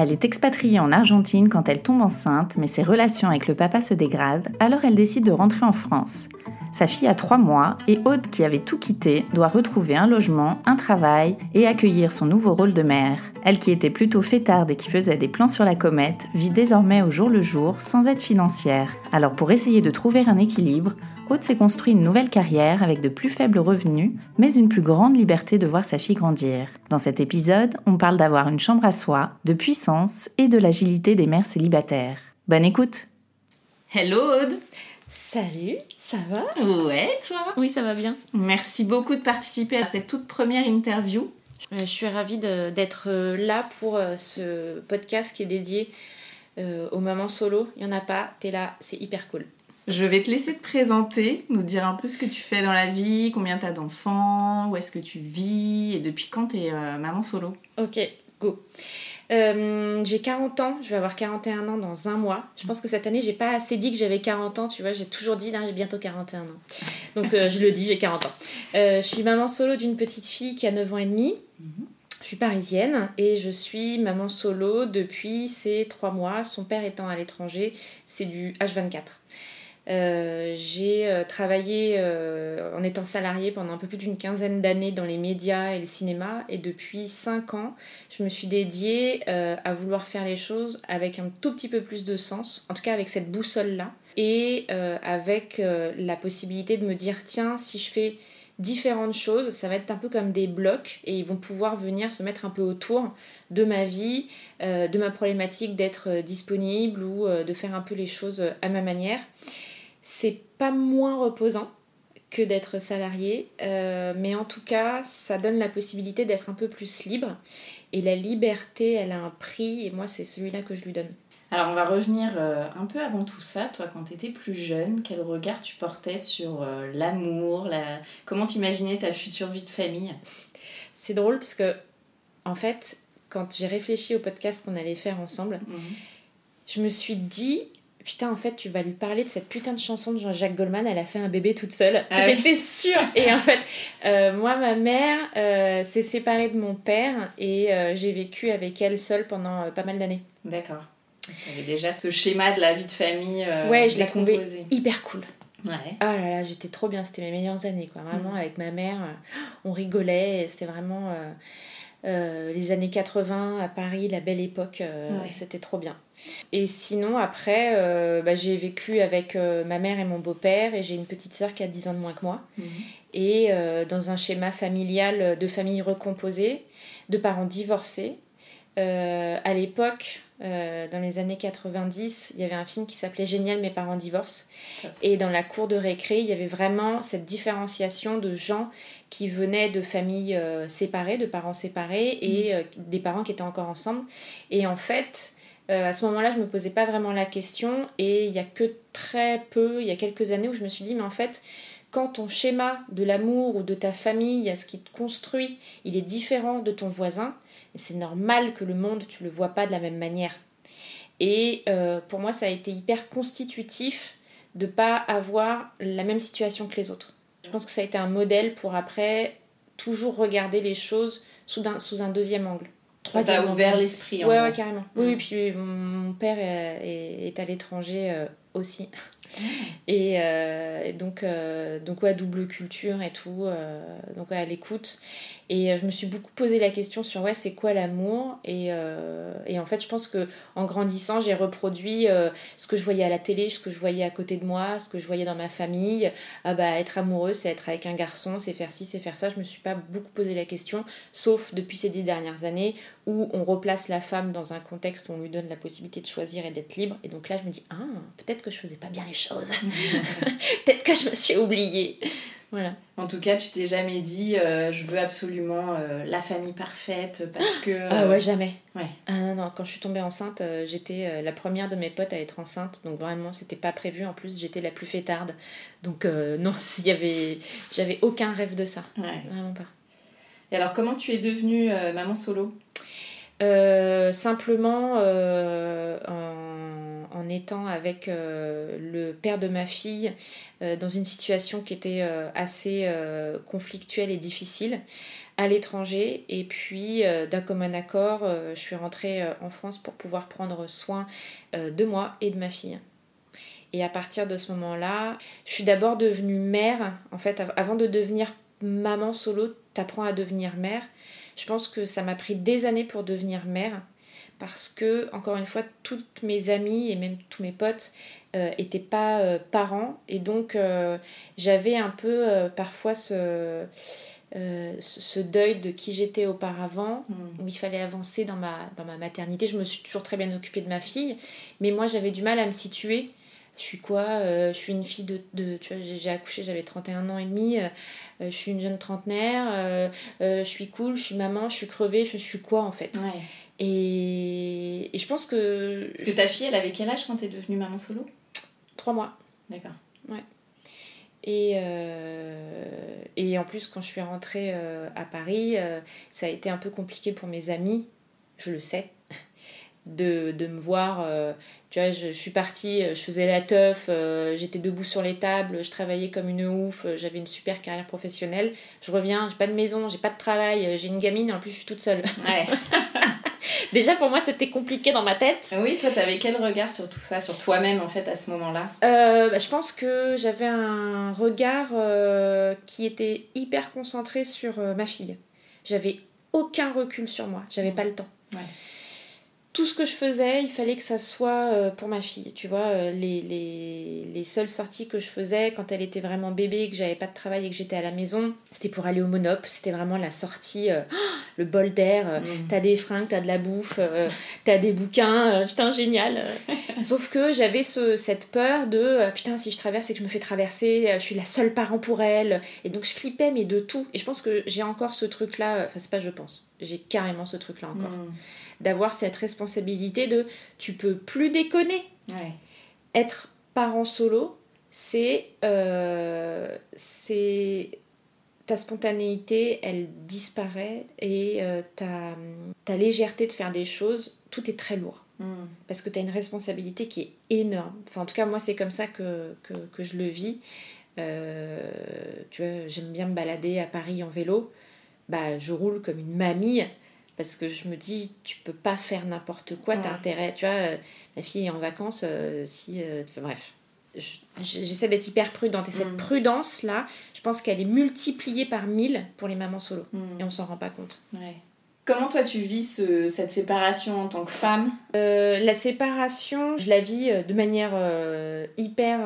Elle est expatriée en Argentine quand elle tombe enceinte, mais ses relations avec le papa se dégradent, alors elle décide de rentrer en France. Sa fille a 3 mois et Aude, qui avait tout quitté, doit retrouver un logement, un travail et accueillir son nouveau rôle de mère. Elle qui était plutôt fêtarde et qui faisait des plans sur la comète, vit désormais au jour le jour sans aide financière. Alors pour essayer de trouver un équilibre, Aude s'est construit une nouvelle carrière avec de plus faibles revenus, mais une plus grande liberté de voir sa fille grandir. Dans cet épisode, on parle d'avoir une chambre à soi, de puissance et de l'agilité des mères célibataires. Bonne écoute Hello Aude Salut, ça va? Ouais, toi? Oui, ça va bien. Merci beaucoup de participer à cette toute première interview. Euh, je suis ravie d'être euh, là pour euh, ce podcast qui est dédié aux mamans solo. Il n'y en a pas, t'es là, c'est hyper cool. Je vais te laisser te présenter, nous dire un peu ce que tu fais dans la vie, combien t'as d'enfants, où est-ce que tu vis et depuis quand t'es euh, maman solo. Ok, go. Euh, j'ai 40 ans, je vais avoir 41 ans dans un mois. Je pense que cette année, j'ai pas assez dit que j'avais 40 ans, tu vois, j'ai toujours dit, j'ai bientôt 41 ans. Donc euh, je le dis, j'ai 40 ans. Je suis maman solo d'une petite fille qui a 9 ans et demi. Je suis parisienne et je suis maman solo depuis ces 3 mois, son père étant à l'étranger, c'est du H24. Euh, j'ai euh, travaillé euh, en étant salariée pendant un peu plus d'une quinzaine d'années dans les médias et le cinéma et depuis 5 ans, je me suis dédiée à vouloir faire les choses avec un tout petit peu plus de sens, en tout cas avec cette boussole-là, et avec la possibilité de me dire tiens, si je fais différentes choses, ça va être un peu comme des blocs et ils vont pouvoir venir se mettre un peu autour de ma vie, de ma problématique d'être disponible ou de faire un peu les choses à ma manière. C'est pas moins reposant que d'être salarié, euh, mais en tout cas, ça donne la possibilité d'être un peu plus libre. Et la liberté, elle a un prix, et moi, c'est celui-là que je lui donne. Alors on va revenir euh, un peu avant tout ça. Toi, quand t'étais plus jeune, quel regard tu portais sur euh, l'amour, la... comment t'imaginais ta future vie de famille? C'est drôle parce que, en fait, quand j'ai réfléchi au podcast qu'on allait faire ensemble, je me suis dit, putain, en fait, tu vas lui parler de cette putain de chanson de Jean-Jacques Goldman, elle a fait un bébé toute seule. Ah oui. J'étais sûre. Et en fait, euh, moi, ma mère euh, s'est séparée de mon père et euh, j'ai vécu avec elle seule pendant euh, pas mal d'années. D'accord. Déjà ce schéma de la vie de famille. ouais, je l'ai trouvé hyper cool. Ouais. Ah là là, j'étais trop bien, c'était mes meilleures années, quoi. Vraiment, avec ma mère, on rigolait, c'était vraiment euh, les années 80 à Paris, la belle époque, euh, Ouais. c'était trop bien. Et sinon, après, euh, bah, j'ai vécu avec ma mère et mon beau-père, et j'ai une petite sœur qui a 10 ans de moins que moi. Mhm. Et dans un schéma familial de famille recomposée, de parents divorcés. À l'époque, euh, dans les années 90, il y avait un film qui s'appelait Génial, mes parents divorcent. Et dans la cour de récré, il y avait vraiment cette différenciation de gens qui venaient de familles euh, séparées, de parents séparés, et euh, des parents qui étaient encore ensemble. Et en fait, à ce moment-là, je me posais pas vraiment la question, et il y a que très peu, il y a quelques années, où je me suis dit, mais en fait, quand ton schéma de l'amour ou de ta famille, ce qui te construit, il est différent de ton voisin, c'est normal que le monde, tu le vois pas de la même manière. Et euh, pour moi, ça a été hyper constitutif de pas avoir la même situation que les autres. Je pense que ça a été un modèle pour après toujours regarder les choses sous un, sous un deuxième angle. Ça t'a angle. ouvert l'esprit. Ouais, ouais, carrément. Mm. Oui, puis mon père est à l'étranger euh, aussi. Et, euh, et donc, euh, donc, ouais, double culture et tout. euh, donc, ouais, à l'écoute. Et euh, je me suis beaucoup posé la question sur, ouais, c'est quoi l'amour? Et, et en fait, je pense que en grandissant, j'ai reproduit ce que je voyais à la télé, ce que je voyais à côté de moi, ce que je voyais dans ma famille. Ah bah, être amoureux, c'est être avec un garçon, c'est faire ci, c'est faire ça. Je me suis pas beaucoup posé la question, sauf depuis ces dix dernières années où on replace la femme dans un contexte où on lui donne la possibilité de choisir et d'être libre. Et donc là, je me dis, ah, peut-être que je faisais pas bien les choses. peut-être que je me suis oubliée. Voilà. En tout cas, tu t'es jamais dit euh, je veux absolument euh, la famille parfaite parce que. Ah ouais, jamais. ouais. Ah non, non, quand je suis tombée enceinte, euh, j'étais la première de mes potes à être enceinte. Donc vraiment, c'était pas prévu. En plus, j'étais la plus fêtarde. Donc non, s'il y avait... J'avais aucun rêve de ça. ouais. Vraiment pas. Et alors, comment tu es devenue maman solo? Simplement en, en étant avec euh, le père de ma fille euh, dans une situation qui était euh, assez conflictuelle et difficile à l'étranger. Et puis d'un commun accord je suis rentrée en France pour pouvoir prendre soin de moi et de ma fille. Et à partir de ce moment-là je suis d'abord devenue mère. En fait av- avant de devenir maman solo t'apprends à devenir mère. Je pense que ça m'a pris des années pour devenir mère parce que, encore une fois, toutes mes amies et même tous mes potes n'étaient pas euh, parents et donc euh, j'avais un peu euh, parfois ce, euh, ce deuil de qui j'étais auparavant Hmm. où il fallait avancer dans ma, dans ma maternité. Je me suis toujours très bien occupée de ma fille, mais moi j'avais du mal à me situer. Je suis quoi Euh, Je suis une fille de... de tu vois, j'ai accouché, j'avais 31 ans et demi. euh, euh, je suis une jeune trentenaire. euh, euh, je suis cool, je suis maman, je suis crevée. Je, je suis quoi en fait? Ouais. Et, et je pense que... Parce que ta fille, elle avait quel âge quand t'es devenue maman solo? Trois mois. D'accord. Et, euh, et en plus, quand je suis rentrée euh, à Paris, euh, ça a été un peu compliqué pour mes amis, je le sais, de, de me voir. tu vois, je, je suis partie, je faisais la teuf, j'étais debout sur les tables, je travaillais comme une ouf, j'avais une super carrière professionnelle. Je reviens, j'ai pas de maison, j'ai pas de travail, j'ai une gamine et en plus je suis toute seule. Ouais. Déjà pour moi c'était compliqué dans ma tête. oui, toi, t'avais quel regard sur tout ça, sur toi-même en fait à ce moment-là? Euh, bah, je pense que j'avais un regard euh, qui était hyper concentré sur euh, ma fille. J'avais aucun recul sur moi, j'avais pas le temps. Ouais. Tout ce que je faisais, il fallait que ça soit euh, pour ma fille. Tu vois, euh, les, les, les seules sorties que je faisais quand elle était vraiment bébé, que j'avais pas de travail et que j'étais à la maison, c'était pour aller au Monop. C'était vraiment la sortie, euh, le bol d'air. euh, T'as des fringues, t'as de la bouffe, euh, t'as des bouquins, putain, génial. Sauf que j'avais ce, cette peur de putain, si je traverse et que je me fais traverser, je suis la seule parent pour elle. Et donc je flippais, mais de tout. Et je pense que j'ai encore ce truc-là, enfin, c'est pas je pense, j'ai carrément ce truc-là encore. Hmm. D'avoir cette responsabilité de tu peux plus déconner. Ouais. Être parent solo, c'est. euh, c'est. Ta spontanéité, elle disparaît et euh, ta, ta légèreté de faire des choses, tout est très lourd Hmm. parce que tu as une responsabilité qui est énorme. Enfin, en tout cas, moi, c'est comme ça que, que, que je le vis. Euh, tu vois, j'aime bien me balader à Paris en vélo. Bah, je roule comme une mamie parce que je me dis, tu peux pas faire n'importe quoi, t'as Ouais. intérêt. Tu vois, euh, ma fille est en vacances, euh, si. euh, enfin, bref. Je- J'essaie d'être hyper prudente et cette Mm. prudence-là, je pense qu'elle est multipliée par mille pour les mamans solo Hmm. et on s'en rend pas compte. Ouais. Comment toi tu vis ce- cette séparation en tant que femme? La séparation, je la vis de manière hyper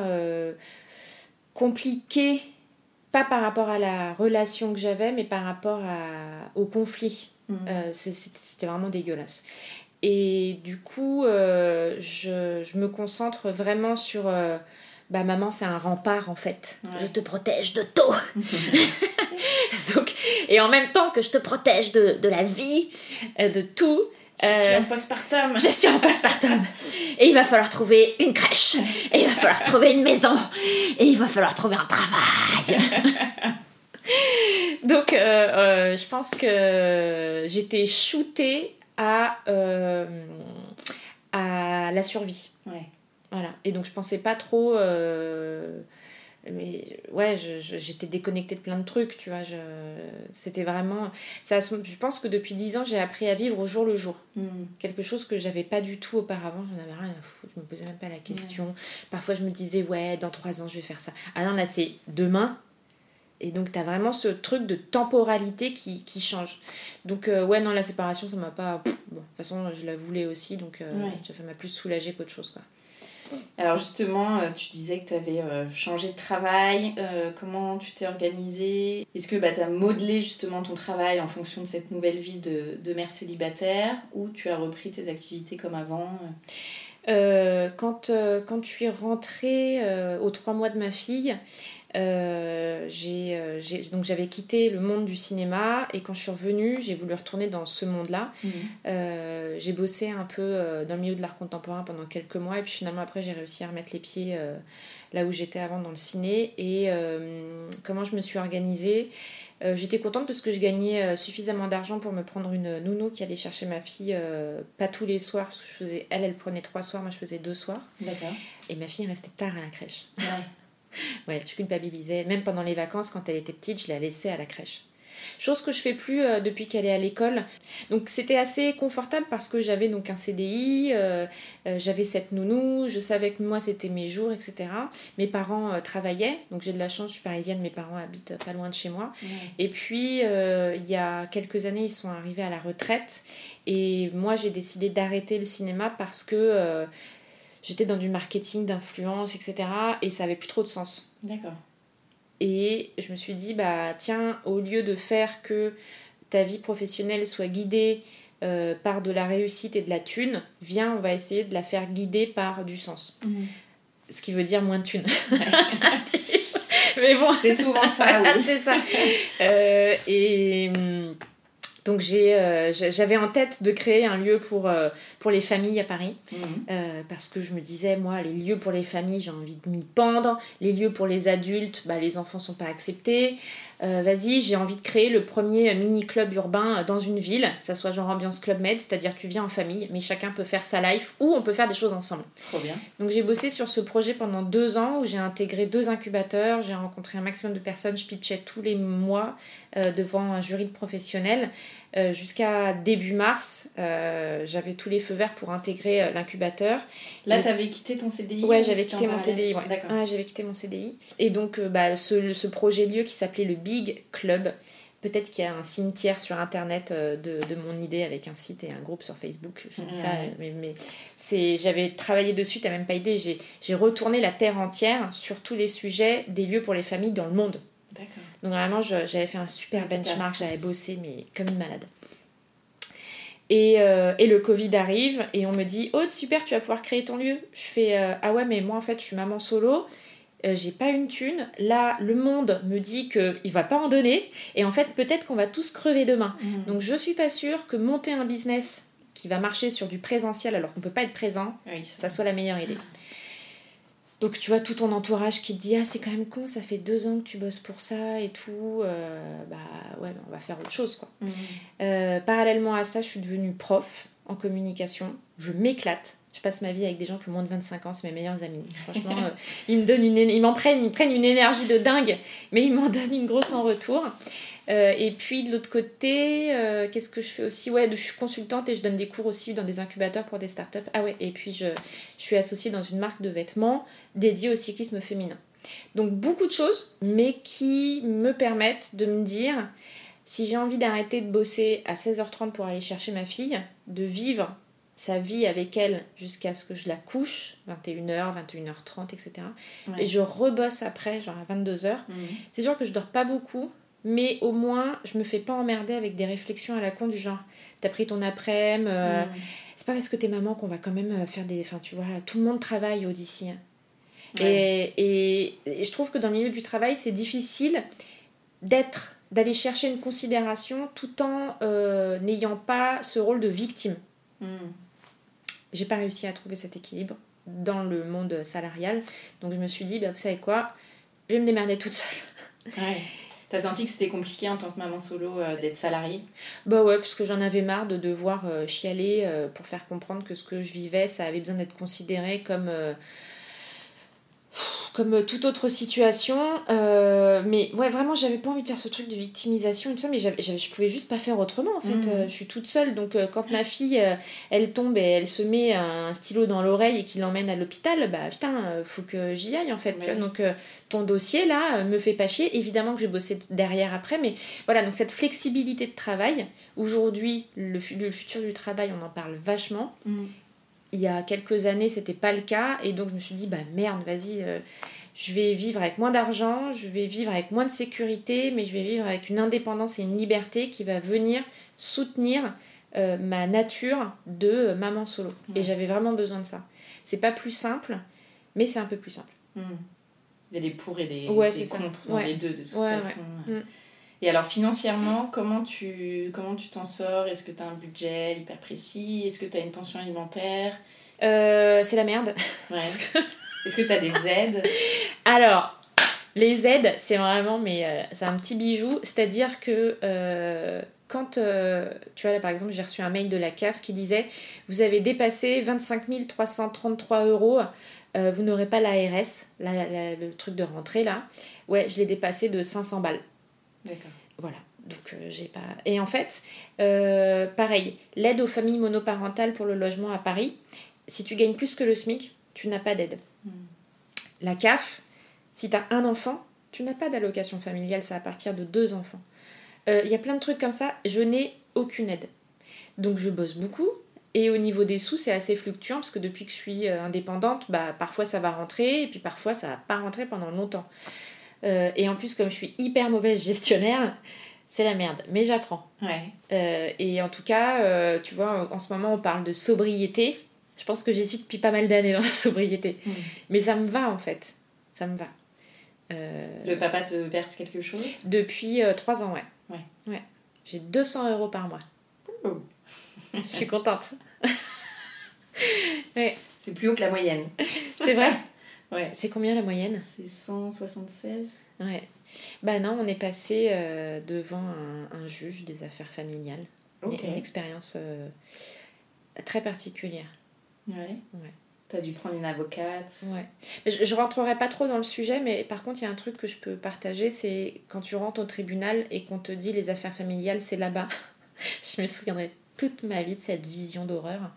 compliquée, pas par rapport à la relation que j'avais, mais par rapport à- au conflit. Hmm. Euh, C'était vraiment dégueulasse. Et du coup, euh, je, je me concentre vraiment sur... euh, bah maman, c'est un rempart en fait. Ouais. Je te protège de tout. Donc, et en même temps que je te protège de, de la vie, de tout, Je suis euh, en postpartum. je suis en postpartum. Et il va falloir trouver une crèche. Et il va falloir trouver une maison. Et il va falloir trouver un travail. Donc, euh, euh, je pense que j'étais shootée à, euh, à la survie. Ouais. Voilà. Et donc je pensais pas trop. Mais ouais, j'étais déconnectée de plein de trucs, tu vois. je- C'était vraiment. Ça, je pense que depuis 10 ans, j'ai appris à vivre au jour le jour. Hmm. Quelque chose que j'avais pas du tout auparavant, j'en avais rien à foutre, je me posais même pas la question. Parfois je me disais, ouais, dans 3 ans je vais faire ça. Ah non, là c'est demain. Et donc t'as vraiment ce truc de temporalité qui, qui change. Donc euh, ouais, non, la séparation ça m'a pas. Bon, de toute façon, je la voulais aussi, donc euh, Ouais. ça m'a plus soulagée qu'autre chose, quoi. Alors justement, euh, tu disais que tu avais changé de travail. euh, comment tu t'es organisée Est-ce que bah, tu as modelé justement ton travail en fonction de cette nouvelle vie de mère célibataire? Ou tu as repris tes activités comme avant Euh, quand, euh, quand je suis rentrée euh, aux trois mois de ma fille, j'ai, donc j'avais quitté le monde du cinéma et quand je suis revenue, j'ai voulu retourner dans ce monde-là. Euh, j'ai bossé un peu dans le milieu de l'art contemporain pendant quelques mois et puis finalement après j'ai réussi à remettre les pieds là où j'étais avant dans le ciné et comment je me suis organisée euh, j'étais contente parce que je gagnais euh, suffisamment d'argent pour me prendre une nounou qui allait chercher ma fille euh, pas tous les soirs parce que je faisais elle elle prenait trois soirs moi je faisais deux soirs D'accord. et ma fille restait tard à la crèche Ouais. Ouais, je culpabilisais. Même pendant les vacances, quand elle était petite, je la laissais à la crèche. Chose que je fais plus euh, depuis qu'elle est à l'école. Donc c'était assez confortable parce que j'avais donc un CDI, euh, euh, j'avais cette nounou, je savais que moi c'était mes jours, etc. Mes parents travaillaient, donc j'ai de la chance, je suis parisienne, mes parents habitent pas loin de chez moi. Et puis il y a quelques années, ils sont arrivés à la retraite et moi j'ai décidé d'arrêter le cinéma parce que j'étais dans du marketing, d'influence, etc. Et ça avait plus trop de sens. D'accord. Et je me suis dit, bah tiens, au lieu de faire que ta vie professionnelle soit guidée euh, par de la réussite et de la thune, viens, on va essayer de la faire guider par du sens. Ce qui veut dire moins de thunes. Mais bon, C'est souvent ça, oui. c'est ça. Euh, et hum, donc j'ai, euh, j'a- j'avais en tête de créer un lieu pour, euh, pour les familles à Paris. Mhm. Euh, parce que je me disais, moi, les lieux pour les familles, j'ai envie de m'y pendre. Les lieux pour les adultes, bah, les enfants sont pas acceptés. Euh, Vas-y, j'ai envie de créer le premier mini-club urbain euh, dans une ville, que ça soit genre ambiance Club Med, c'est-à-dire tu viens en famille, mais chacun peut faire sa life ou on peut faire des choses ensemble. Trop bien. Donc j'ai bossé sur ce projet pendant deux ans où j'ai intégré deux incubateurs, j'ai rencontré un maximum de personnes, je pitchais tous les mois euh, devant un jury de professionnels. Euh, Jusqu'à début mars, euh, j'avais tous les feux verts pour intégrer euh, l'incubateur. Là, tu avais quitté ton CDI Ouais, ou j'avais quitté mon CDI. Ouais. D'accord. Ouais, j'avais quitté mon CDI. Et donc, bah, ce, ce projet lieu qui s'appelait le Big Club, peut-être qu'il y a un cimetière sur internet de, de mon idée avec un site et un groupe sur Facebook. Je dis ça, mais, mais c'est, j'avais travaillé dessus, t'as même pas idée. J'ai, j'ai retourné la terre entière sur tous les sujets des lieux pour les familles dans le monde. Donc vraiment, j'avais fait un super benchmark, j'avais bossé, mais comme une malade. Et, euh, et le Covid arrive et on me dit Oh, super, tu vas pouvoir créer ton lieu. Je fais euh, Ah ouais, mais moi en fait, je suis maman solo, euh, j'ai pas une thune. Là, le monde me dit qu'il va pas en donner et en fait, peut-être qu'on va tous crever demain. Mhm. Donc, je suis pas sûre que monter un business qui va marcher sur du présentiel alors qu'on peut pas être présent, Oui, ça soit la meilleure idée. Donc tu vois tout ton entourage qui te dit ah c'est quand même con ça fait deux ans que tu bosses pour ça et tout euh, bah ouais bah, on va faire autre chose quoi. Mhm. Euh, parallèlement à ça je suis devenue prof en communication je m'éclate je passe ma vie avec des gens qui ont moins de 25 ans c'est mes meilleurs amis franchement euh, ils me donnent une ils m'en prennent ils me prennent une énergie de dingue mais ils m'en donnent une grosse en retour Euh, et puis de l'autre côté, euh, qu'est-ce que je fais aussi? Ouais, je suis consultante et je donne des cours aussi dans des incubateurs pour des startups. Ah ouais, et puis je, je suis associée dans une marque de vêtements dédiée au cyclisme féminin. Donc beaucoup de choses, mais qui me permettent de me dire, si j'ai envie d'arrêter de bosser à 16h30 pour aller chercher ma fille, de vivre sa vie avec elle jusqu'à ce que je la couche, 21h, 21h30, etc. Ouais. Et je rebosse après, genre à 22h. Mhm. C'est sûr que je dors pas beaucoup, mais au moins je me fais pas emmerder avec des réflexions à la con du genre t'as pris ton après-midi, euh, Mhm. c'est pas parce que t'es maman qu'on va quand même euh, faire des. Enfin, tu vois, tout le monde travaille au d'ici. Ouais. Et, et- et je trouve que dans le milieu du travail, c'est difficile d'être, d'aller chercher une considération tout en euh, n'ayant pas ce rôle de victime. Mhm. J'ai pas réussi à trouver cet équilibre dans le monde salarial, donc je me suis dit, bah, vous savez quoi, je vais me démerder toute seule. Ouais. T'as senti que c'était compliqué en tant que maman solo euh, d'être salariée? Bah ouais, parce que j'en avais marre de devoir euh, chialer euh, pour faire comprendre que ce que je vivais, ça avait besoin d'être considéré comme comme toute autre situation. Euh, mais ouais, vraiment, j'avais pas envie de faire ce truc de victimisation et tout ça, mais j'avais- je pouvais juste pas faire autrement en fait. Mhm. Euh, je suis toute seule, donc euh, quand ma fille euh, elle tombe et elle se met un stylo dans l'oreille et qu'il l'emmène à l'hôpital, bah putain, euh, faut que j'y aille en fait. tu Ouais. vois. Donc euh, ton dossier là euh, me fait pas chier. Évidemment que je vais bosser derrière après, mais voilà, donc cette flexibilité de travail, aujourd'hui, le, le futur du travail, on en parle vachement il y a quelques années, c'était pas le cas. Et donc, je me suis dit, bah merde, vas-y, euh, je vais vivre avec moins d'argent, je vais vivre avec moins de sécurité, mais je vais vivre avec une indépendance et une liberté qui va venir soutenir euh, ma nature de euh, maman solo. Et j'avais vraiment besoin de ça. C'est pas plus simple, mais c'est un peu plus simple. Hmm. Il y a des pour et des, Ouais, des c'est ça. contre dans Ouais. les deux de toute Ouais, façon. ouais. Et alors financièrement, comment tu comment tu t'en sors? Est-ce que tu as un budget hyper précis? Est-ce que tu as une pension alimentaire? Euh, c'est la merde. Ouais. Parce que- Est-ce que tu as des aides? Alors, les aides, c'est vraiment, mais euh, c'est un petit bijou. C'est-à-dire que euh, quand, tu vois, là par exemple, j'ai reçu un mail de la CAF qui disait Vous avez dépassé 25 333 euros, vous n'aurez pas l'ARS, la- la- le truc de rentrée là. Ouais, je l'ai dépassé de 500 balles. D'accord. Voilà. Donc euh, j'ai pas. Et en fait, euh, pareil, l'aide aux familles monoparentales pour le logement à Paris, si tu gagnes plus que le SMIC, tu n'as pas d'aide. La CAF, si tu as un enfant, tu n'as pas d'allocation familiale, c'est à partir de deux enfants. Euh, Il y a plein de trucs comme ça, je n'ai aucune aide. Donc je bosse beaucoup. Et au niveau des sous, c'est assez fluctuant parce que depuis que je suis euh, indépendante, bah, parfois ça va rentrer et puis parfois ça va pas rentrer pendant longtemps. Euh, et en plus, comme je suis hyper mauvaise gestionnaire, c'est la merde. Mais j'apprends. Ouais. Euh, et en tout cas, euh, tu vois, en ce moment, on parle de sobriété. Je pense que j'y suis depuis pas mal d'années dans la sobriété. Mm. Mais ça me va, en fait. Ça me va. Le papa te verse quelque chose? Depuis trois ans, ouais. Ouais. ouais. J'ai 200 euros par mois. Oh. Je suis contente. ouais, C'est plus haut que la moyenne. c'est vrai. Ouais. C'est combien la moyenne? C'est 176 Ouais. Bah non, on est passé euh, devant un, un juge des affaires familiales. Une expérience euh, très particulière. Ouais. Ouais. T'as dû prendre une avocate. Ouais. Je, je rentrerai pas trop dans le sujet, mais par contre, il y a un truc que je peux partager, c'est quand tu rentres au tribunal et qu'on te dit les affaires familiales, c'est là-bas. je me souviendrai toute ma vie de cette vision d'horreur.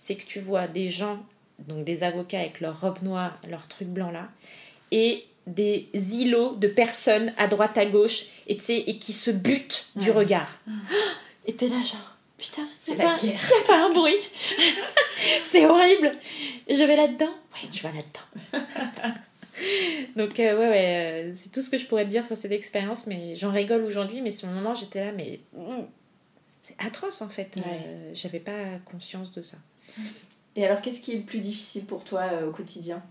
C'est que tu vois des gens, donc des avocats avec leur robe noire, leur truc blanc là, et des îlots de personnes à droite à gauche, et, et qui se butent du Ouais. regard. Et t'es là genre, putain, C'est c'est la pas, a pas un bruit. c'est horrible. Je vais là-dedans. Oui, tu vas là-dedans. Donc euh, ouais, ouais, euh, c'est tout ce que je pourrais te dire sur cette expérience, mais j'en rigole aujourd'hui, mais sur le moment j'étais là, mais mm, c'est atroce en fait. Ouais. Euh, J'avais pas conscience de ça. Et alors, qu'est-ce qui est le plus difficile pour toi euh, au quotidien?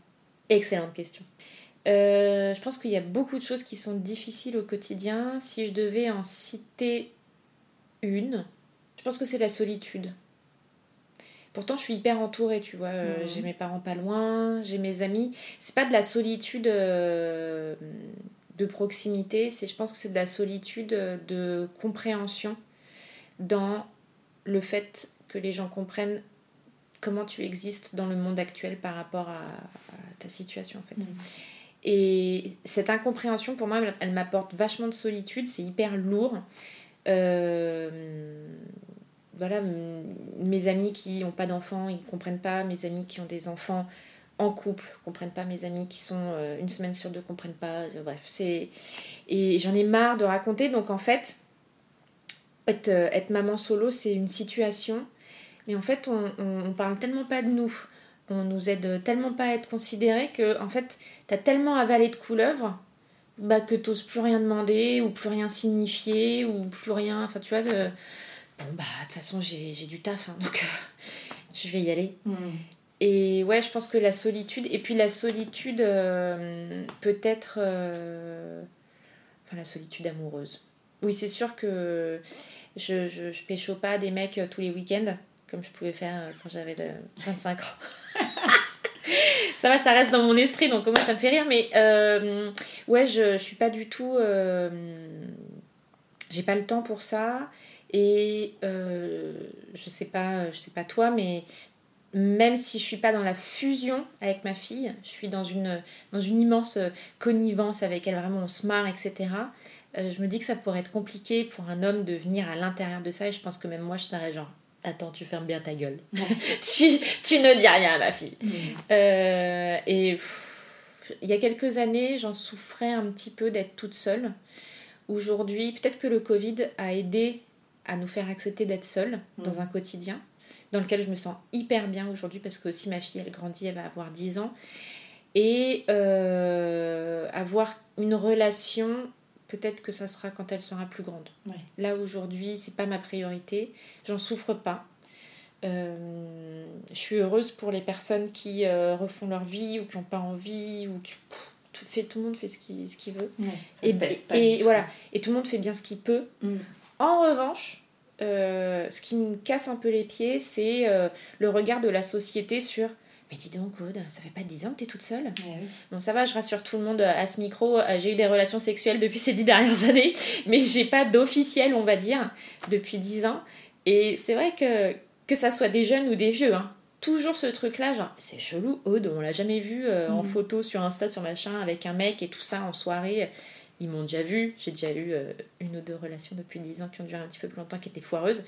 Excellente question. Euh, je pense qu'il y a beaucoup de choses qui sont difficiles au quotidien. Si je devais en citer une, je pense que c'est la solitude. Pourtant, je suis hyper entourée, tu vois. Euh, Mhm. J'ai mes parents pas loin, j'ai mes amis. C'est pas de la solitude euh, de proximité, c'est, je pense que c'est de la solitude de compréhension dans le fait que les gens comprennent comment tu existes dans le monde actuel par rapport à, à ta situation en fait. Mhm. Et cette incompréhension pour moi elle, elle m'apporte vachement de solitude, c'est hyper lourd. Euh, voilà, mes amis qui n'ont pas d'enfants, ils comprennent pas, mes amis qui ont des enfants en couple comprennent pas, mes amis qui sont euh, une semaine sur deux comprennent pas, euh, bref, c'est... Et j'en ai marre de raconter, donc en fait, être, être maman solo, c'est une situation, mais en fait, on, on, on parle tellement pas de nous, on nous aide tellement pas à être considérés que, en fait, t'as tellement avalé de couleuvres bah, que t'oses plus rien demander, ou plus rien signifier, ou plus rien, enfin tu vois, de... bon bah, de toute façon, j'ai du taf, hein, donc euh, je vais y aller. Et ouais, je pense que la solitude, et puis la solitude euh, peut-être. euh, Enfin, la solitude amoureuse. Oui, c'est sûr que je, je, je pécho pas des mecs tous les week-ends, comme je pouvais faire euh, quand j'avais de 25 ans. ça va, ça reste dans mon esprit, donc moi ça me fait rire. Mais euh, ouais, je, je suis pas du tout. euh, j'ai pas le temps pour ça. Et je sais pas, je sais pas toi, mais même si je suis pas dans la fusion avec ma fille, je suis dans une, dans une immense connivence avec elle, vraiment on se marre, etc. je me dis que ça pourrait être compliqué pour un homme de venir à l'intérieur de ça, et je pense que même moi je serais genre. Attends, tu fermes bien ta gueule. tu, tu ne dis rien à ma fille. Euh, et pff, il y a quelques années, j'en souffrais un petit peu d'être toute seule. Aujourd'hui, peut-être que le Covid a aidé à nous faire accepter d'être seule dans un quotidien dans lequel je me sens hyper bien aujourd'hui parce que aussi ma fille elle grandit, elle va avoir 10 ans et euh, avoir une relation peut-être que ça sera quand elle sera plus grande. Ouais. Là aujourd'hui, c'est pas ma priorité, j'en souffre pas. Euh, je suis heureuse pour les personnes qui euh, refont leur vie ou qui n'ont pas envie ou qui pff, tout, fait, tout le monde fait ce qu'il ce veut Ouais, et, pas tout. voilà et tout le monde fait bien ce qu'il peut Mm. en revanche euh, ce qui me casse un peu les pieds c'est le regard de la société sur mais dis donc Aude ça fait pas 10 ans que t'es toute seule Ouais, oui. Bon, ça va, je rassure tout le monde à ce micro. euh, J'ai eu des relations sexuelles depuis ces dix dernières années, mais j'ai pas d'officiel, on va dire, depuis dix ans. Et c'est vrai que, que ça soit des jeunes ou des vieux, hein, toujours ce truc-là, genre, c'est chelou, Aude, on l'a jamais vu euh, en photo sur Insta, sur machin, avec un mec et tout ça en soirée. Ils m'ont déjà vu, j'ai déjà eu euh, une ou deux relations depuis 10 ans qui ont duré un petit peu plus longtemps, qui étaient foireuses.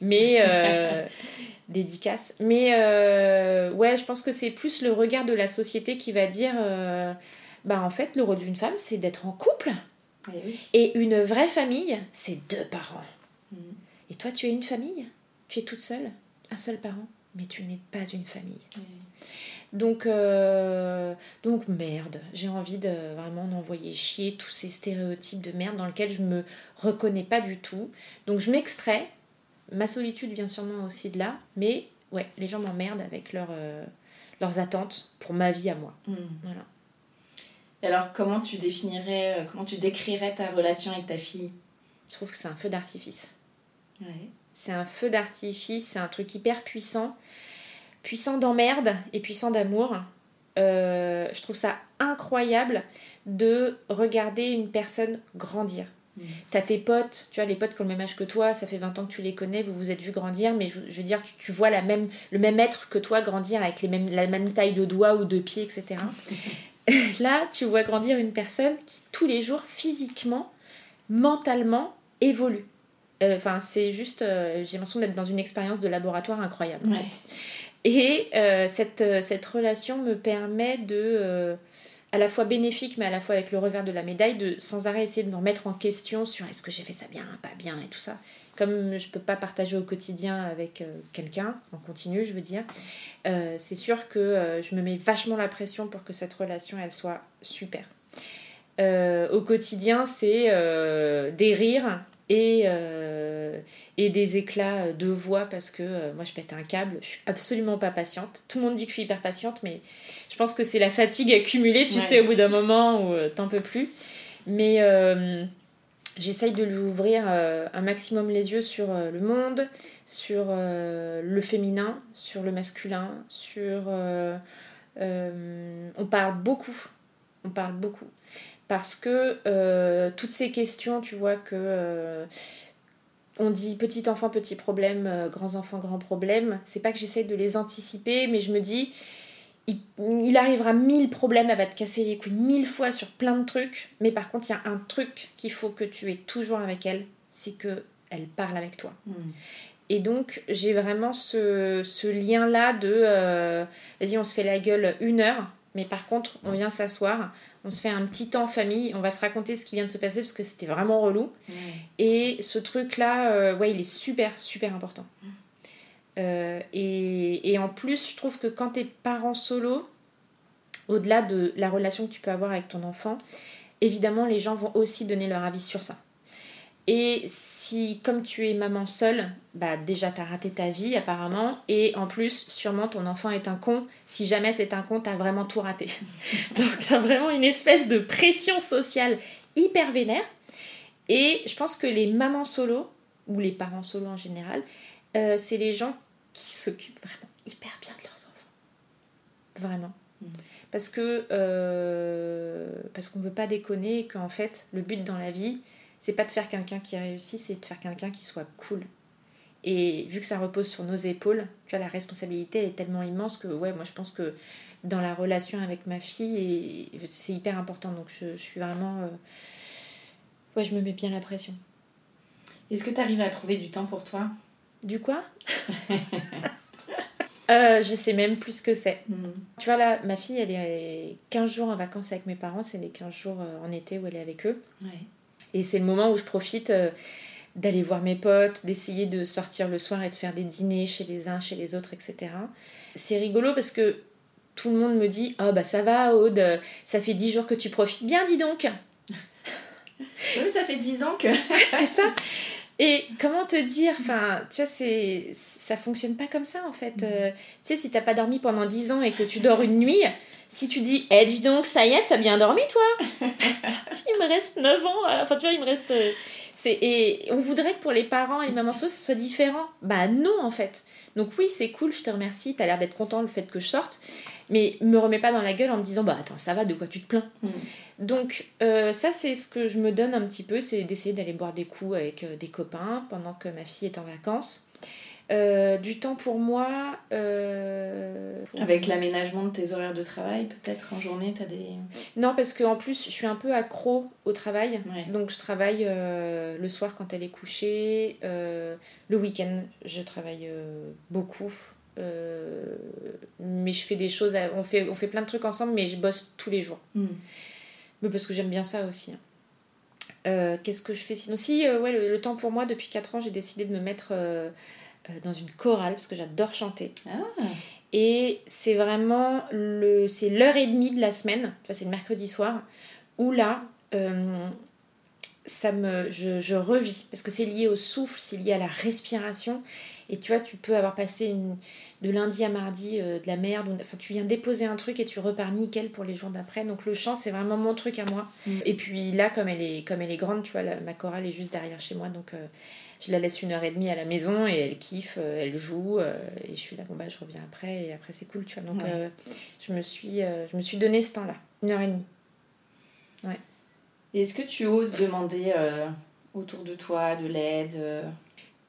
Mais euh, dédicace. Mais euh, ouais, je pense que c'est plus le regard de la société qui va dire euh, bah en fait, le rôle d'une femme, c'est d'être en couple. Oui. Et une vraie famille, c'est deux parents. Mhm. Et toi, tu es une famille? Tu es toute seule? Un seul parent? Mais tu n'es pas une famille. Ouais. Donc, euh, donc merde, j'ai envie de vraiment d'envoyer chier tous ces stéréotypes de merde dans lesquels je me reconnais pas du tout. Donc je m'extrais. Ma solitude vient sûrement aussi de là, mais ouais, les gens m'emmerdent avec leurs euh, leurs attentes pour ma vie à moi. Mm. Voilà. Et alors, comment tu définirais, euh, comment tu décrirais ta relation avec ta fille? Je trouve que c'est un feu d'artifice. Ouais. C'est un feu d'artifice, c'est un truc hyper puissant. Puissant d'emmerde et puissant d'amour. Euh, je trouve ça incroyable de regarder une personne grandir. Mm. T'as tes potes, tu vois, les potes qui ont le même âge que toi, ça fait 20 ans que tu les connais, vous vous êtes vus grandir, mais je, je veux dire, tu, tu vois la même, le même être que toi grandir avec les mêmes, la même taille de doigts ou de pieds, etc. Là, tu vois grandir une personne qui, tous les jours, physiquement, mentalement, évolue. Euh, Enfin, c'est juste, euh, j'ai l'impression d'être dans une expérience de laboratoire incroyable. Ouais. Et euh, cette, euh, cette relation me permet de, euh, à la fois bénéfique, mais à la fois avec le revers de la médaille, de sans arrêt essayer de me remettre en question sur est-ce que j'ai fait ça bien, pas bien et tout ça. Comme je peux pas partager au quotidien avec quelqu'un, en continu, je veux dire, c'est sûr que je me mets vachement la pression pour que cette relation, elle soit super. Au quotidien, c'est des rires et, euh, et des éclats de voix parce que euh, moi je pète un câble, je suis absolument pas patiente. Tout le monde dit que je suis hyper patiente, mais je pense que c'est la fatigue accumulée, tu Ouais. sais, au bout d'un moment où euh, t'en peux plus. Mais j'essaye de lui ouvrir un maximum les yeux sur le monde, sur le féminin, sur le masculin, sur... on parle beaucoup, on parle beaucoup. Parce que euh, toutes ces questions, tu vois, que euh, on dit petit enfant, petit problème, euh, grands enfants, grands problèmes, c'est pas que j'essaie de les anticiper, mais je me dis, il, il arrivera mille problèmes, elle va te casser les couilles mille fois sur plein de trucs, mais par contre, il y a un truc qu'il faut que tu aies toujours avec elle, c'est que elle parle avec toi. Mm. Et donc, j'ai vraiment ce, ce lien-là de vas-y, on se fait la gueule une heure, mais par contre, on vient s'asseoir, on se fait un petit temps en famille, on va se raconter ce qui vient de se passer parce que c'était vraiment relou. Et ce truc-là, euh, ouais, il est super, super important. Euh, et, et en plus, je trouve que quand t'es parent solo, au-delà de la relation que tu peux avoir avec ton enfant, évidemment, les gens vont aussi donner leur avis sur ça. Et si, comme tu es maman seule, bah déjà t'as raté ta vie apparemment, et en plus, sûrement ton enfant est un con. Si jamais c'est un con, t'as vraiment tout raté. Donc t'as vraiment une espèce de pression sociale hyper vénère. Et je pense que les mamans solo, ou les parents solo en général, euh, c'est les gens qui s'occupent vraiment hyper bien de leurs enfants. Vraiment. Mm. Parce que euh, parce qu'on veut pas déconner et qu'en fait, le but dans la vie, c'est pas de faire quelqu'un qui réussit, c'est de faire quelqu'un qui soit cool. Et vu que ça repose sur nos épaules, tu vois, la responsabilité elle est tellement immense que, ouais, moi je pense que dans la relation avec ma fille, c'est hyper important. Donc je, je suis vraiment. euh, Ouais, je me mets bien la pression. Est-ce que tu arrives à trouver du temps pour toi? Du quoi? Euh, Je sais même plus ce que c'est. Tu vois, là, ma fille, elle est 15 jours en vacances avec mes parents, c'est les 15 jours euh, en été où elle est avec eux. Ouais. Et c'est le moment où je profite euh, d'aller voir mes potes, d'essayer de sortir le soir et de faire des dîners chez les uns, chez les autres, etc. C'est rigolo parce que tout le monde me dit Ah bah ça va, Aude, ça fait 10 jours que tu profites bien, dis donc Oui, ça fait 10 ans que. C'est ça. Et comment te dire, enfin, tu vois, c'est, ça fonctionne pas comme ça en fait. Euh, tu sais, si t'as pas dormi pendant 10 ans et que tu dors une nuit, si tu dis, eh dis donc, ça y est, t'as bien dormi toi? Il me reste 9 ans, euh, enfin tu vois, il me reste. euh, c'est, et on voudrait que pour les parents et les mamans solo, ce soit différent. Bah non en fait. Donc oui, c'est cool, je te remercie, t'as l'air d'être content le fait que je sorte, mais me remets pas dans la gueule en me disant, bah attends, ça va, de quoi tu te plains? Donc euh, ça c'est ce que je me donne un petit peu, c'est d'essayer d'aller boire des coups avec euh, des copains pendant que ma fille est en vacances. Euh, du temps pour moi. euh, pour- Avec l'aménagement de tes horaires de travail, peut-être en journée, t'as des. Non parce qu'en plus je suis un peu accro au travail. Ouais. Donc je travaille euh, le soir quand elle est couchée. le week-end je travaille beaucoup. mais je fais des choses, à- on fait, on fait plein de trucs ensemble mais je bosse tous les jours. Hmm. Mais parce que j'aime bien ça aussi. hein. Qu'est-ce que je fais sinon? Si, ouais, le, le temps pour moi, depuis 4 ans, j'ai décidé de me mettre dans une chorale parce que j'adore chanter. Ah, Et c'est vraiment le, c'est l'heure et demie de la semaine, tu vois, c'est le mercredi soir, où là, euh, ça me, je, je revis parce que c'est lié au souffle, c'est lié à la respiration. Et tu vois, tu peux avoir passé une- de lundi à mardi euh, de la merde, enfin tu viens déposer un truc et tu repars nickel pour les jours d'après. Donc le chant, c'est vraiment mon truc à moi. Et puis là, comme elle est, comme elle est grande, tu vois, la- ma chorale est juste derrière chez moi, donc euh, je la laisse une heure et demie à la maison et elle kiffe, euh, elle joue et je suis là, bon bah je reviens après et après c'est cool, tu vois. Donc Ouais. je, me suis, je me suis donné ce temps-là, une heure et demie. Et Est-ce que tu oses demander autour de toi de l'aide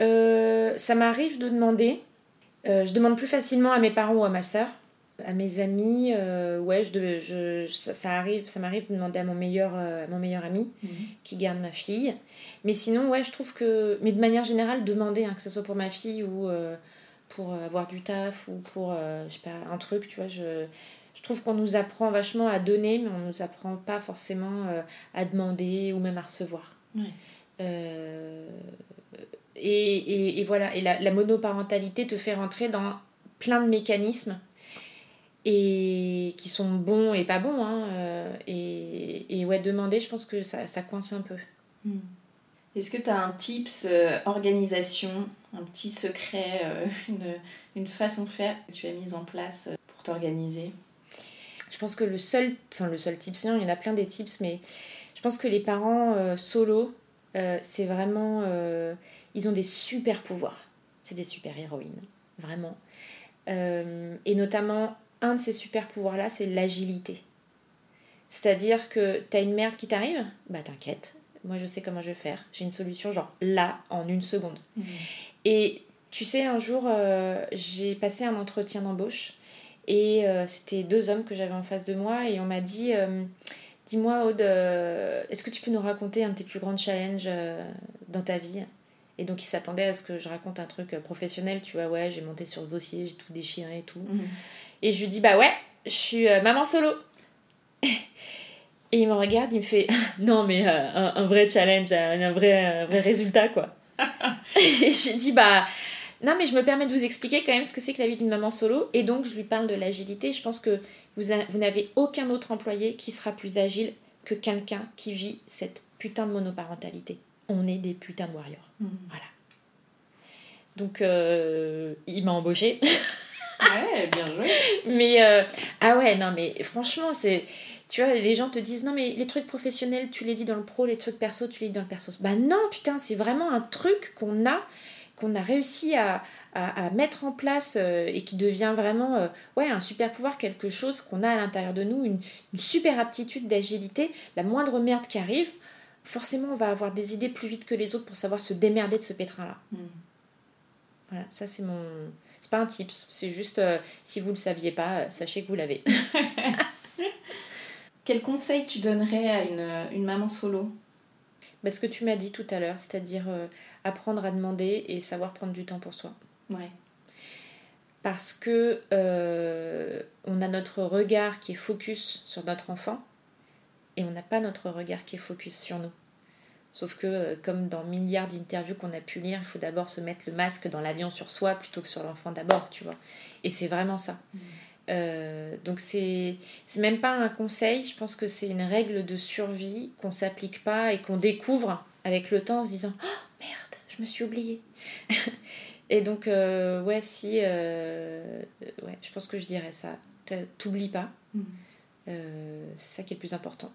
euh, ça m'arrive de demander. Euh, je demande plus facilement à mes parents ou à ma soeur. À mes amis, euh, ouais, je, de- je, ça, ça arrive, ça m'arrive de demander à mon meilleur, à mon meilleur ami qui garde ma fille. Mais sinon, ouais, je trouve que, mais de manière générale, demander, hein, que ce soit pour ma fille ou pour avoir du taf ou pour, je sais pas, un truc, tu vois, je, je trouve qu'on nous apprend vachement à donner, mais on nous apprend pas forcément à demander ou même à recevoir. Ouais. Euh, et, et, et voilà, et la, la monoparentalité te fait rentrer dans plein de mécanismes et qui sont bons et pas bons. Hein, euh, et, et ouais, demander, je pense que ça, ça coince un peu. Est-ce que tu as un tips euh, organisation, un petit secret, euh, une, une façon de faire que tu as mise en place pour t'organiser? Je pense que le seul, enfin le seul tips, non, il y en a plein des tips, mais je pense que les parents euh, solo, euh, c'est vraiment, euh, ils ont des super pouvoirs. C'est des super héroïnes, vraiment. Euh, et notamment, un de ces super pouvoirs-là, c'est l'agilité. C'est-à-dire que t'as une merde qui t'arrive, bah t'inquiète, moi je sais comment je vais faire. J'ai une solution genre là, en une seconde. Et tu sais, un jour, j'ai passé un entretien d'embauche et c'était deux hommes que j'avais en face de moi et on m'a dit Dis-moi, Aude, euh, est-ce que tu peux nous raconter un de tes plus grands challenges euh, dans ta vie? Et donc, ils s'attendaient à ce que je raconte un truc euh, professionnel, tu vois, ouais, j'ai monté sur ce dossier, j'ai tout déchiré et tout. Et je lui dis Bah ouais, je suis maman solo. Et il me regarde, il me fait Non, mais euh, un, un vrai challenge, un, un vrai, un vrai résultat, quoi. et je lui dis Bah. Non, mais je me permets de vous expliquer quand même ce que c'est que la vie d'une maman solo. Et donc, je lui parle de l'agilité. Je pense que vous, a- vous n'avez aucun autre employé qui sera plus agile que quelqu'un qui vit cette putain de monoparentalité. On est des putains de warriors. Voilà. Donc, euh, il m'a embauché. Ouais, bien joué. mais, euh, ah ouais, non, mais franchement, c'est. Tu vois, les gens te disent non, mais les trucs professionnels, tu les dis dans le pro, les trucs perso, tu les dis dans le perso. Bah non, putain, c'est vraiment un truc qu'on a qu'on a réussi à, à, mettre en place euh, et qui devient vraiment euh, ouais, un super pouvoir, quelque chose qu'on a à l'intérieur de nous, une, super aptitude d'agilité, la moindre merde qui arrive, forcément on va avoir des idées plus vite que les autres pour savoir se démerder de ce pétrin-là. Hmm. Voilà, ça c'est mon... C'est pas un tips, c'est juste euh, si vous ne le saviez pas, sachez que vous l'avez. Quel conseil tu donnerais à une, une maman solo? Bah, Ce que tu m'as dit tout à l'heure, c'est-à-dire apprendre à demander et savoir prendre du temps pour soi. Ouais. Parce que euh, on a notre regard qui est focus sur notre enfant et on n'a pas notre regard qui est focus sur nous. Sauf que, euh, comme dans milliards d'interviews qu'on a pu lire, il faut d'abord se mettre le masque dans l'avion sur soi plutôt que sur l'enfant d'abord, tu vois. Et c'est vraiment ça. Mm. Euh, donc c'est même pas un conseil, je pense que c'est une règle de survie qu'on s'applique pas et qu'on découvre avec le temps en se disant oh merde, je me suis oubliée. Et donc, euh, ouais, si. Euh, ouais, je pense que je dirais ça. T'oublies pas. Mm. C'est ça qui est le plus important.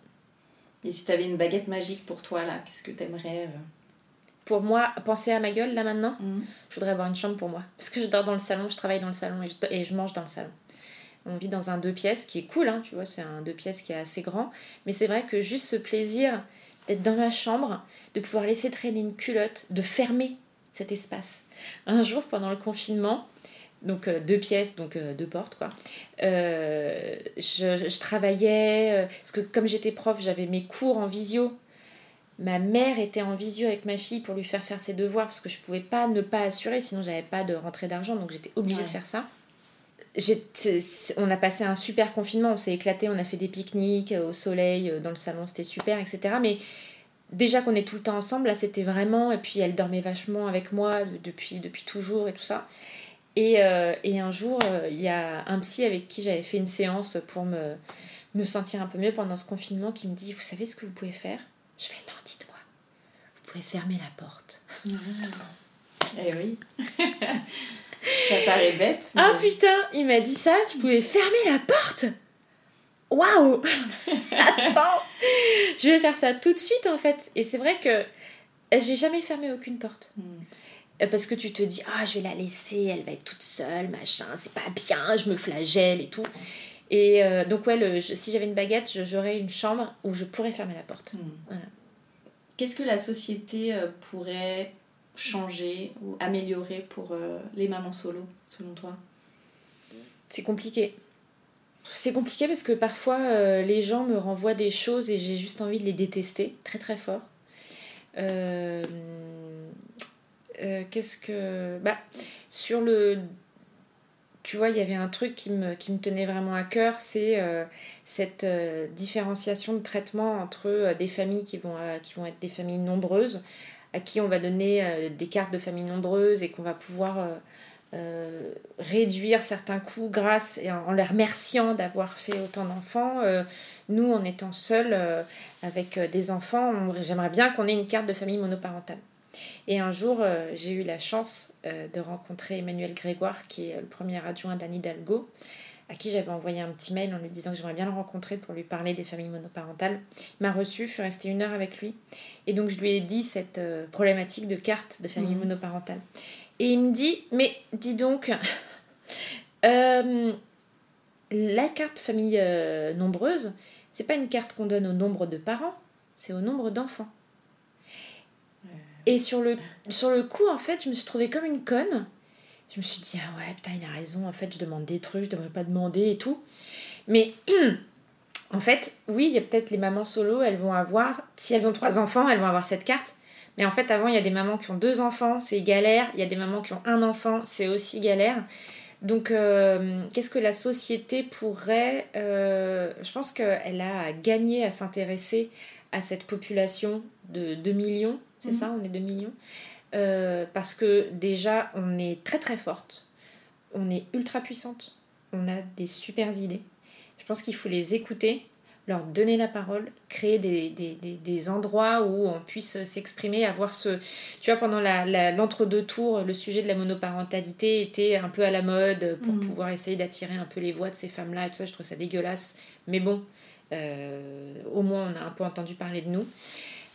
Et si t'avais une baguette magique pour toi, là, qu'est-ce que t'aimerais Pour moi, penser à ma gueule, là, maintenant, mm. je voudrais avoir une chambre pour moi. Parce que je dors dans le salon, je travaille dans le salon et je, et je mange dans le salon. On vit dans un deux pièces qui est cool, hein, tu vois, c'est un deux pièces qui est assez grand. Mais c'est vrai que juste ce plaisir d'être dans ma chambre, de pouvoir laisser traîner une culotte, de fermer cet espace un jour pendant le confinement, donc euh, deux pièces, donc euh, deux portes quoi. Euh, je, travaillais, parce que comme j'étais prof, j'avais mes cours en visio. Ma mère était en visio avec ma fille pour lui faire faire ses devoirs parce que je pouvais pas ne pas assurer, sinon j'avais pas de rentrée d'argent, donc j'étais obligée de faire ça. On a passé un super confinement, on s'est éclaté, on a fait des pique-niques au soleil, dans le salon, c'était super, etc. Mais déjà qu'on est tout le temps ensemble, là c'était vraiment, et puis elle dormait vachement avec moi depuis, depuis toujours et tout ça. Et, euh, un jour, euh, il y a un psy avec qui j'avais fait une séance pour me, me sentir un peu mieux pendant ce confinement qui me dit, vous savez ce que vous pouvez faire? Je fais, non, dites-moi, vous pouvez fermer la porte. Eh oui. ça paraît bête. Ah putain, il m'a dit ça, je pouvais fermer la porte waouh Attends Je vais faire ça tout de suite en fait. Et c'est vrai que j'ai jamais fermé aucune porte. Hmm. Euh, parce que tu te dis, ah, je vais la laisser, elle va être toute seule, machin, c'est pas bien, je me flagelle et tout. Et euh, donc, ouais, si j'avais une baguette, j'aurais une chambre où je pourrais fermer la porte. Hmm. Qu'est-ce que la société euh, pourrait changer ou améliorer pour les mamans solo, selon toi? C'est compliqué. C'est compliqué parce que parfois euh, les gens me renvoient des choses et j'ai juste envie de les détester très très fort. Euh, euh, qu'est-ce que. Bah, sur le. Tu vois, il y avait un truc qui me, qui me tenait vraiment à cœur, c'est cette différenciation de traitement entre des familles qui vont, qui vont être des familles nombreuses, à qui on va donner des cartes de familles nombreuses et qu'on va pouvoir euh, réduire certains coûts grâce et en, les remerciant d'avoir fait autant d'enfants. Euh, nous, en étant seuls euh, avec des enfants, j'aimerais bien qu'on ait une carte de famille monoparentale. Et un jour, j'ai eu la chance de rencontrer Emmanuel Grégoire, qui est le premier adjoint d'Anne Hidalgo, à qui j'avais envoyé un petit mail en lui disant que j'aimerais bien le rencontrer pour lui parler des familles monoparentales. Il m'a reçu, je suis restée une heure avec lui. Et donc, je lui ai dit cette problématique de carte de famille mmh. monoparentale. Et il me dit, mais dis donc, euh, la carte famille euh, nombreuse, c'est pas une carte qu'on donne au nombre de parents, c'est au nombre d'enfants. Et sur le, sur le coup, en fait, je me suis trouvée comme une conne. Je me suis dit, ah ouais, putain, il a raison, en fait, je demande des trucs, je devrais pas demander et tout. Mais en fait, oui, il y a peut-être les mamans solo, elles vont avoir, si elles ont trois enfants, elles vont avoir cette carte. Mais en fait, avant, il y a des mamans qui ont deux enfants, c'est galère. Il y a des mamans qui ont un enfant, c'est aussi galère. Donc, euh, qu'est-ce que la société pourrait... Euh, je pense qu'elle a gagné à s'intéresser à cette population de 2 millions, c'est mhm. ça On est 2 millions euh, Parce que déjà, on est très très forte, on est ultra puissante, on a des super idées. Je pense qu'il faut les écouter leur donner la parole, créer des, des, des, endroits où on puisse s'exprimer, avoir ce... Tu vois, pendant l'entre-deux tours, le sujet de la monoparentalité était un peu à la mode pour mm. pouvoir essayer d'attirer un peu les voix de ces femmes-là et tout ça, je trouve ça dégueulasse. Mais bon, euh, au moins on a un peu entendu parler de nous.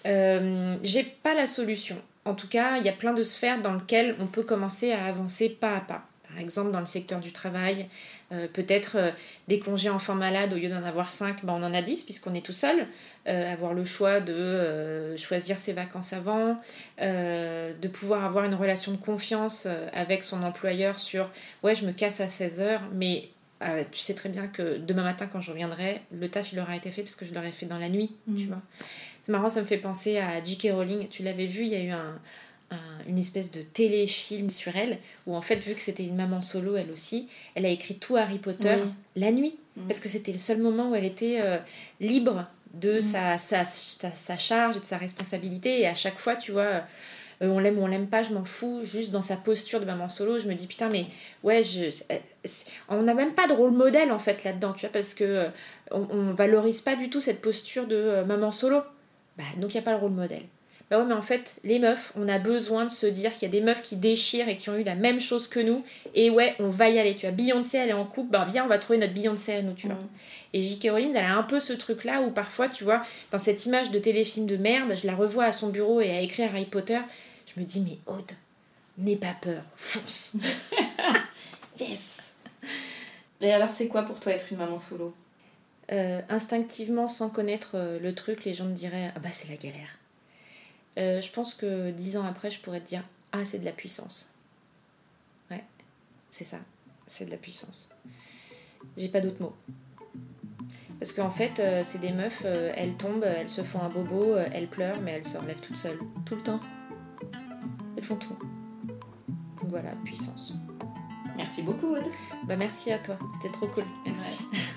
Euh, j'ai pas la solution. En tout cas, il y a plein de sphères dans lesquelles on peut commencer à avancer pas à pas. Par exemple, dans le secteur du travail, euh, peut-être euh, des congés enfants malades, au lieu d'en avoir 5, ben on en a 10 puisqu'on est tout seul. Euh, avoir le choix de choisir ses vacances avant, de pouvoir avoir une relation de confiance avec son employeur sur ouais, je me casse à 16 heures, mais tu sais très bien que demain matin, quand je reviendrai, le taf il aura été fait parce que je l'aurais fait dans la nuit, tu mmh. vois. C'est marrant, ça me fait penser à J.K. Rowling. Tu l'avais vu, il y a eu un, une espèce de téléfilm sur elle, où en fait, vu que c'était une maman solo elle aussi, elle a écrit tout Harry Potter la nuit, parce que c'était le seul moment où elle était euh, libre de sa, sa, sa, charge et de sa responsabilité, et à chaque fois, tu vois, euh, on l'aime ou on l'aime pas, je m'en fous, juste dans sa posture de maman solo, je me dis putain, mais ouais, je, euh, on n'a même pas de rôle modèle en fait là-dedans, tu vois, parce que on, on, valorise pas du tout cette posture de maman solo. Bah, donc il n'y a pas le rôle modèle. Bah ouais, mais en fait, les meufs, on a besoin de se dire qu'il y a des meufs qui déchirent et qui ont eu la même chose que nous. Et ouais, on va y aller. Tu vois, Beyoncé, elle est en couple, ben viens, on va trouver notre Beyoncé à nous, tu vois. Mm. Et J.K. Rowling, elle a un peu ce truc-là où parfois, tu vois, dans cette image de téléfilm de merde, je la revois à son bureau et à écrire Harry Potter. Je me dis, mais Aude, n'aie pas peur, fonce. yes. Et alors, c'est quoi pour toi être une maman solo? Euh, Instinctivement, sans connaître euh, le truc, les gens me diraient, ah bah c'est la galère. Euh, je pense que dix ans après, je pourrais te dire Ah, c'est de la puissance. Ouais, c'est ça, c'est de la puissance. J'ai pas d'autres mots. Parce qu'en fait, c'est des meufs, elles tombent, elles se font un bobo, elles pleurent, mais elles se relèvent toutes seules, tout le temps. Elles font tout. Donc voilà, puissance. Merci beaucoup, Aude. Bah merci à toi, c'était trop cool. Merci.